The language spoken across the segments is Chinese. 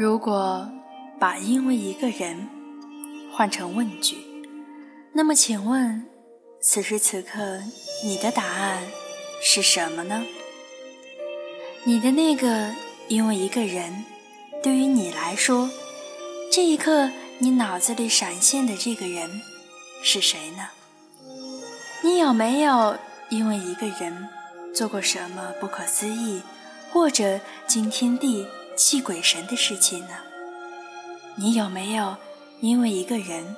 如果把“因为一个人”换成问句，那么请问，此时此刻你的答案是什么呢？你的那个“因为一个人”，对于你来说，这一刻你脑子里闪现的这个人是谁呢？你有没有因为一个人做过什么不可思议或者惊天地？气鬼神的事情呢？你有没有因为一个人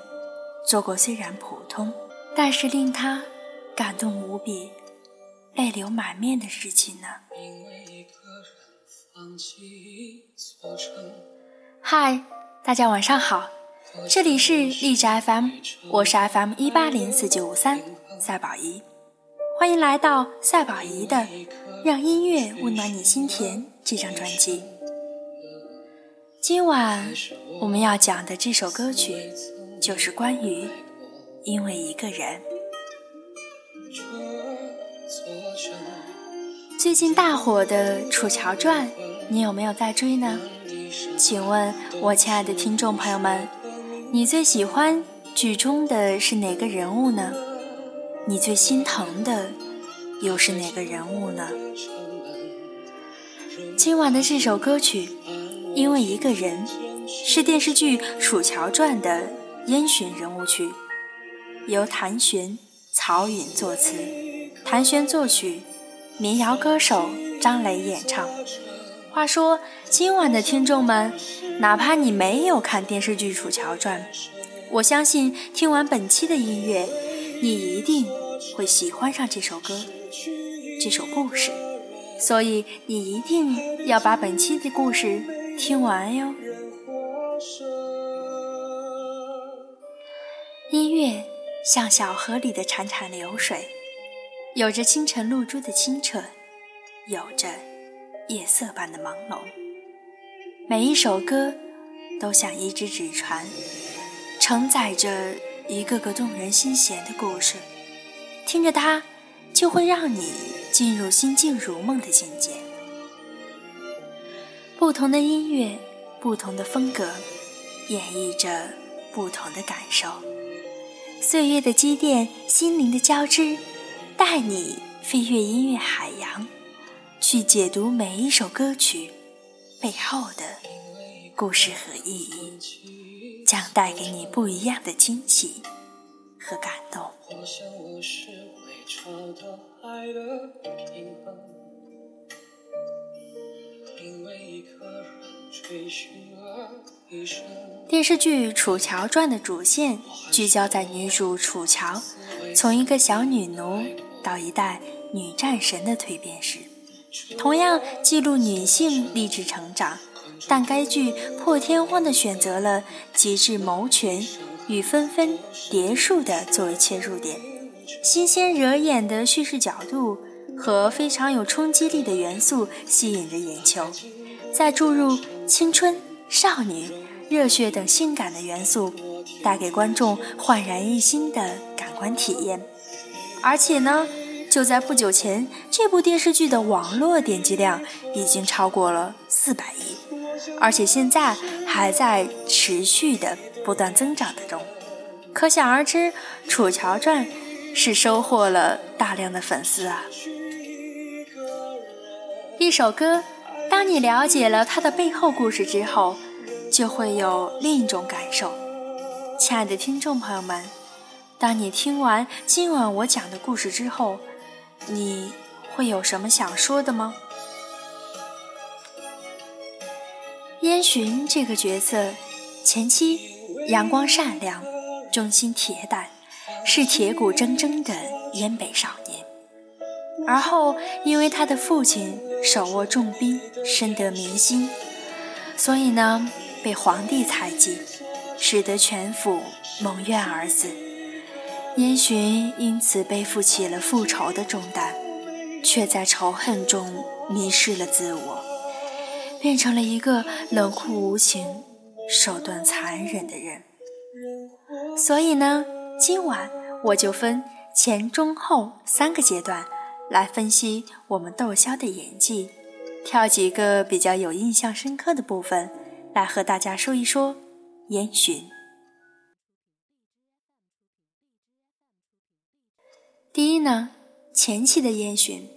做过虽然普通，但是令他感动无比、泪流满面的事情呢？嗨，大家晚上好，这里是荔枝 FM，我是 FM 一八零四九五三赛宝仪，欢迎来到赛宝仪的《让音乐温暖你心田》这张专辑。今晚我们要讲的这首歌曲，就是关于因为一个人。最近大火的《楚乔传》，你有没有在追呢？请问，我亲爱的听众朋友们，你最喜欢剧中的是哪个人物呢？你最心疼的又是哪个人物呢？今晚的这首歌曲。因为一个人是电视剧《楚乔传》的烟熏人物曲，由谭旋、曹允作词，谭旋作曲，民谣歌手张磊演唱。话说，今晚的听众们，哪怕你没有看电视剧《楚乔传》，我相信听完本期的音乐，你一定会喜欢上这首歌，这首故事。所以，你一定要把本期的故事。听完哟。音乐像小河里的潺潺流水，有着清晨露珠的清澈，有着夜色般的朦胧。每一首歌都像一只纸船，承载着一个个动人心弦的故事。听着它，就会让你进入心静如梦的境界。不同的音乐，不同的风格，演绎着不同的感受。岁月的积淀，心灵的交织，带你飞越音乐海洋，去解读每一首歌曲背后的故事和意义，将带给你不一样的惊喜和感动。我想我是未找到爱的地方电视剧《楚乔传》的主线聚焦在女主楚乔从一个小女奴到一代女战神的蜕变史，同样记录女性励志成长。但该剧破天荒地选择了极致谋权与纷纷叠数的作为切入点，新鲜惹眼的叙事角度。和非常有冲击力的元素吸引着眼球，再注入青春、少女、热血等性感的元素，带给观众焕然一新的感官体验。而且呢，就在不久前，这部电视剧的网络点击量已经超过了四百亿，而且现在还在持续的不断增长的中。可想而知，《楚乔传》是收获了大量的粉丝啊。一首歌，当你了解了它的背后故事之后，就会有另一种感受。亲爱的听众朋友们，当你听完今晚我讲的故事之后，你会有什么想说的吗？烟寻这个角色，前期阳光善良，忠心铁胆，是铁骨铮铮的燕北少年。而后，因为他的父亲手握重兵，深得民心，所以呢，被皇帝猜忌，使得全府蒙冤而死。燕洵因此背负起了复仇的重担，却在仇恨中迷失了自我，变成了一个冷酷无情、手段残忍的人。所以呢，今晚我就分前、中、后三个阶段。来分析我们窦骁的演技，挑几个比较有印象深刻的部分，来和大家说一说烟熏。第一呢，前期的烟熏，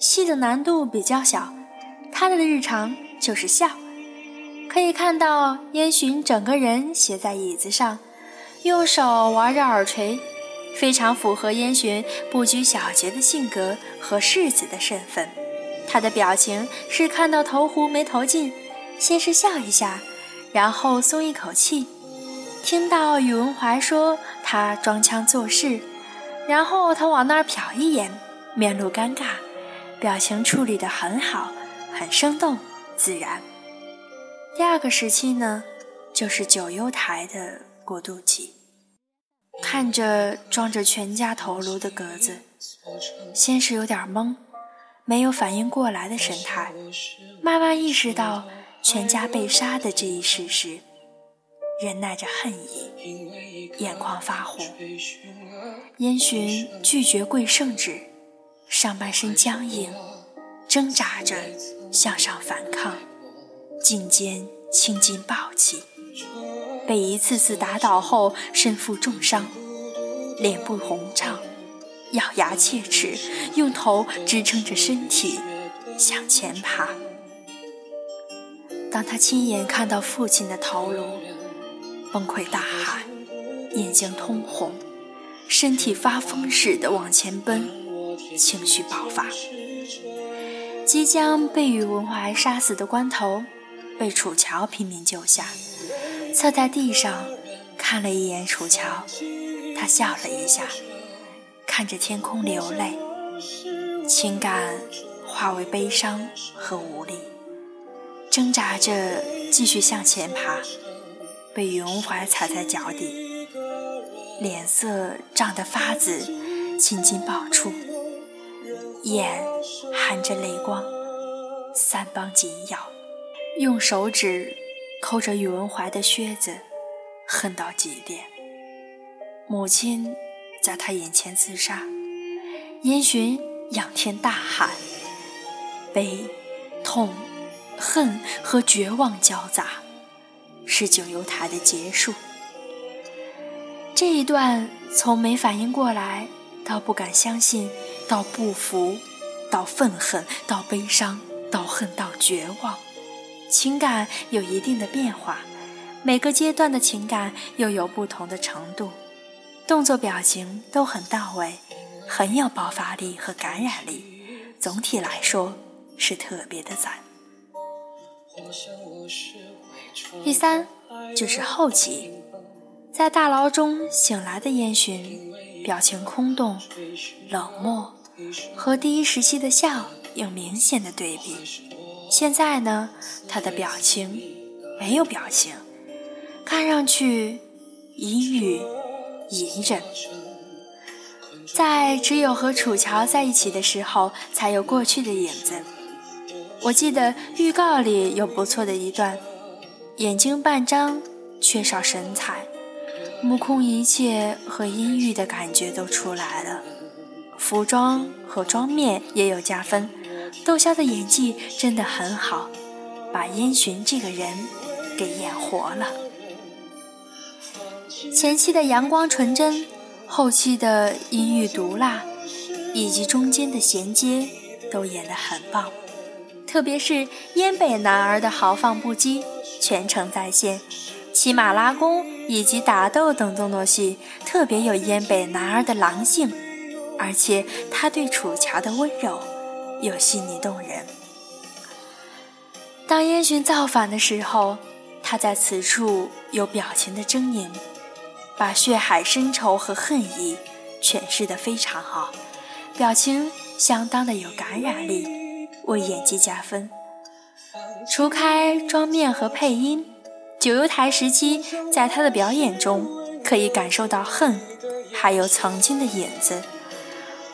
戏的难度比较小，他的日常就是笑。可以看到烟熏整个人斜在椅子上，用手玩着耳垂。非常符合燕洵不拘小节的性格和世子的身份。他的表情是看到投壶没投进，先是笑一下，然后松一口气；听到宇文怀说他装腔作势，然后他往那儿瞟一眼，面露尴尬，表情处理得很好，很生动自然。第二个时期呢，就是九幽台的过渡期。看着装着全家头颅的格子，先是有点懵，没有反应过来的神态，慢慢意识到全家被杀的这一事实，忍耐着恨意，眼眶发红。烟熏拒绝跪圣旨，上半身僵硬，挣扎着向上反抗，颈间青筋暴起。被一次次打倒后，身负重伤，脸部红胀，咬牙切齿，用头支撑着身体向前爬。当他亲眼看到父亲的头颅，崩溃大喊，眼睛通红，身体发疯似的往前奔，情绪爆发。即将被宇文怀杀死的关头，被楚乔拼命救下。侧在地上，看了一眼楚乔，他笑了一下，看着天空流泪，情感化为悲伤和无力，挣扎着继续向前爬，被云怀踩在脚底，脸色涨得发紫，青筋爆出，眼含着泪光，三帮紧咬，用手指。扣着宇文怀的靴子，恨到极点。母亲在他眼前自杀，燕洵仰天大喊，悲、痛、恨和绝望交杂，是九幽台的结束。这一段从没反应过来，到不敢相信，到不服，到愤恨，到悲伤，到恨，到绝望。情感有一定的变化，每个阶段的情感又有不同的程度，动作表情都很到位，很有爆发力和感染力。总体来说是特别的赞。第三就是后期，在大牢中醒来的烟熏，表情空洞、冷漠，和第一时期的笑有明显的对比。现在呢，他的表情没有表情，看上去阴郁隐忍。在只有和楚乔在一起的时候，才有过去的影子。我记得预告里有不错的一段，眼睛半张，缺少神采，目空一切和阴郁的感觉都出来了。服装和妆面也有加分。窦骁的演技真的很好，把燕洵这个人给演活了。前期的阳光纯真，后期的阴郁毒辣，以及中间的衔接都演得很棒。特别是燕北男儿的豪放不羁，全程在线。骑马拉弓以及打斗等动作戏，特别有燕北男儿的狼性，而且他对楚乔的温柔。又细腻动人。当烟熏造反的时候，他在此处有表情的狰狞，把血海深仇和恨意诠释得非常好，表情相当的有感染力，为演技加分。除开妆面和配音，九幽台时期在他的表演中可以感受到恨，还有曾经的影子，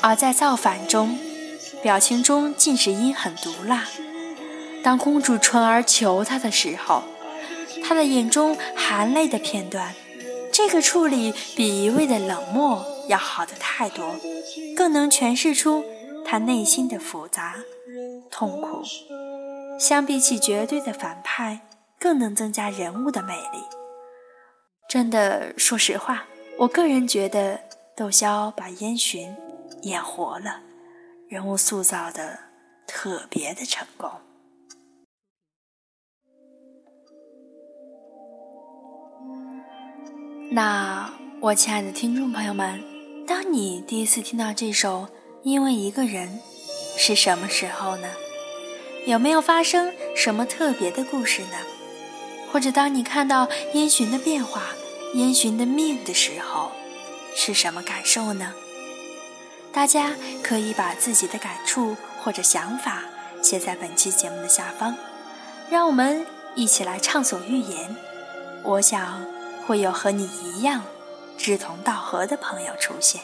而在造反中。表情中尽是阴狠毒辣。当公主纯儿求他的时候，他的眼中含泪的片段，这个处理比一味的冷漠要好的太多，更能诠释出他内心的复杂、痛苦。相比起绝对的反派，更能增加人物的魅力。真的，说实话，我个人觉得窦骁把燕洵演活了，人物塑造的特别的成功。那我亲爱的听众朋友们，当你第一次听到这首《因为一个人》是什么时候呢？有没有发生什么特别的故事呢？或者当你看到烟熏的变化、烟熏的命的时候，是什么感受呢？大家可以把自己的感触或者想法写在本期节目的下方，让我们一起来畅所欲言。我想。会有和你一样志同道合的朋友出现。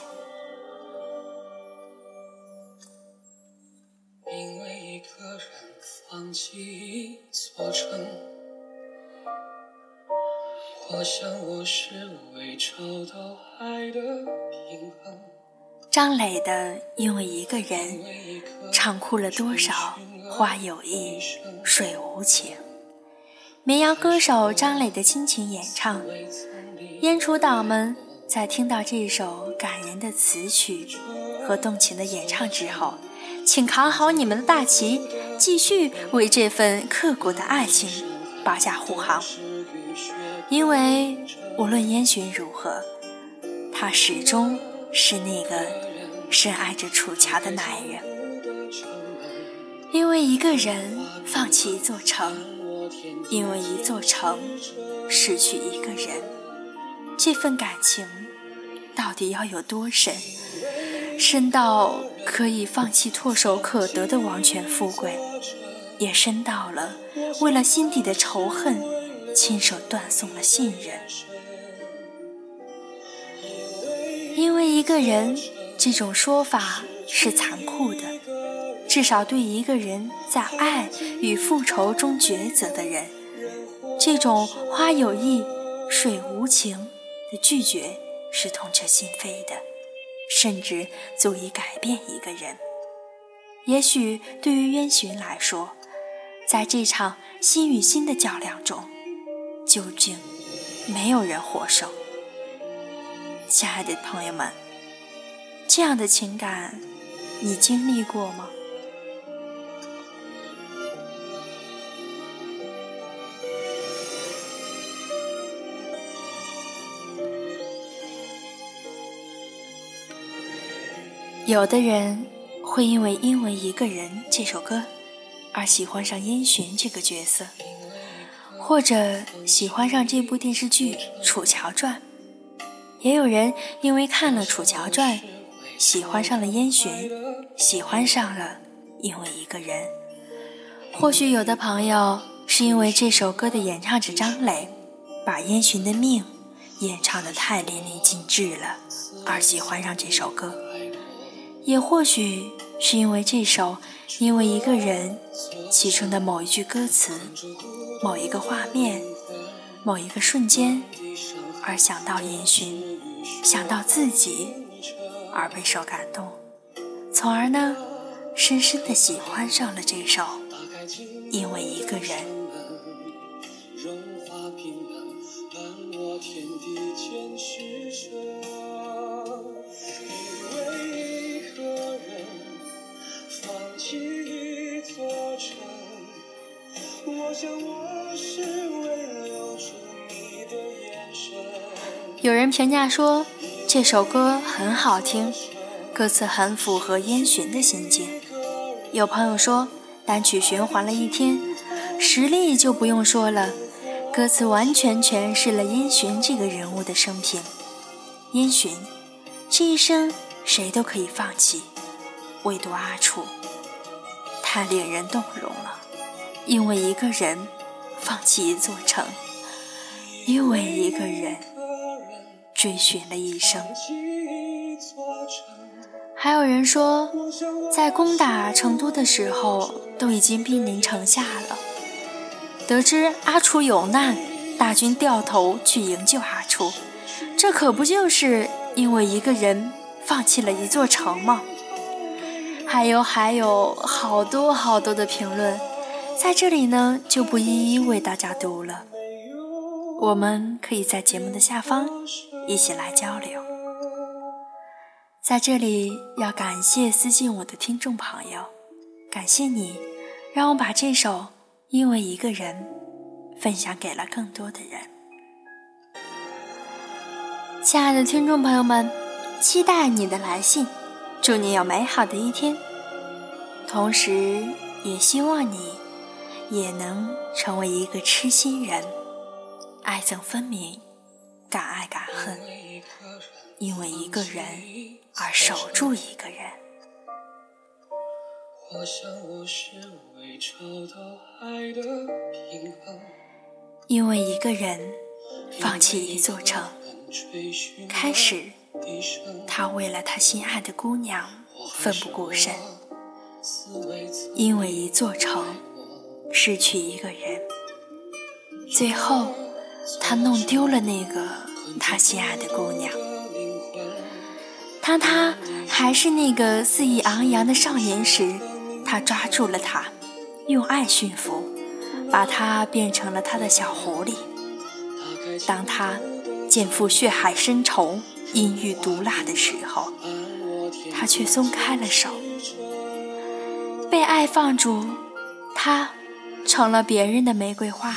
因为一个人放弃一座城，我想我是为找到爱的平衡。张磊的《因为一个人》唱哭了多少花有意，水无情。民谣歌手张磊的亲情演唱，烟楚党们在听到这首感人的词曲和动情的演唱之后，请扛好你们的大旗，继续为这份刻骨的爱情保驾护航。因为无论烟熏如何，他始终是那个深爱着楚乔的男人。因为一个人放弃一座城。因为一座城失去一个人，这份感情到底要有多深？深到可以放弃唾手可得的王权富贵，也深到了为了心底的仇恨，亲手断送了信任。因为一个人，这种说法是残酷的，至少对一个人在爱与复仇中抉择的人。这种花有意，水无情的拒绝是痛彻心扉的，甚至足以改变一个人。也许对于渊寻来说，在这场心与心的较量中，究竟没有人获胜。亲爱的朋友们，这样的情感，你经历过吗？有的人会因为《因为一个人》这首歌而喜欢上烟熏这个角色，或者喜欢上这部电视剧《楚乔传》。也有人因为看了《楚乔传》，喜欢上了烟熏，喜欢上了《因为一个人》。或许有的朋友是因为这首歌的演唱者张磊把烟熏的命演唱的太淋漓尽致了，而喜欢上这首歌。也或许是因为这首，因为一个人，其中的某一句歌词、某一个画面、某一个瞬间，而想到烟熏，想到自己，而备受感动，从而呢，深深的喜欢上了这首，因为一个人。有人评价说这首歌很好听，歌词很符合烟熏的心境。有朋友说单曲循环了一天，实力就不用说了，歌词完全诠释了烟熏这个人物的生平。烟熏这一生谁都可以放弃，唯独阿楚，太令人动容了。因为一个人放弃一座城，因为一个人。追寻了一生，还有人说，在攻打成都的时候，都已经兵临城下了。得知阿楚有难，大军掉头去营救阿楚，这可不就是因为一个人放弃了一座城吗？还有还有好多好多的评论，在这里呢就不一一为大家读了。我们可以在节目的下方一起来交流。在这里要感谢私信我的听众朋友，感谢你，让我把这首《因为一个人》分享给了更多的人。亲爱的听众朋友们，期待你的来信，祝你有美好的一天。同时，也希望你也能成为一个痴心人，爱憎分明，敢爱敢恨，因为一个人而守住一个人。因为一个人放弃一座城。开始，他为了他心爱的姑娘奋不顾身，因为一座城失去一个人，最后他弄丢了那个他心爱的姑娘。当他还是那个肆意昂扬的少年时，他抓住了她，用爱驯服，把她变成了他的小狐狸。当他。见负血海深仇，阴郁毒辣的时候，他却松开了手。被爱放逐，他成了别人的玫瑰花。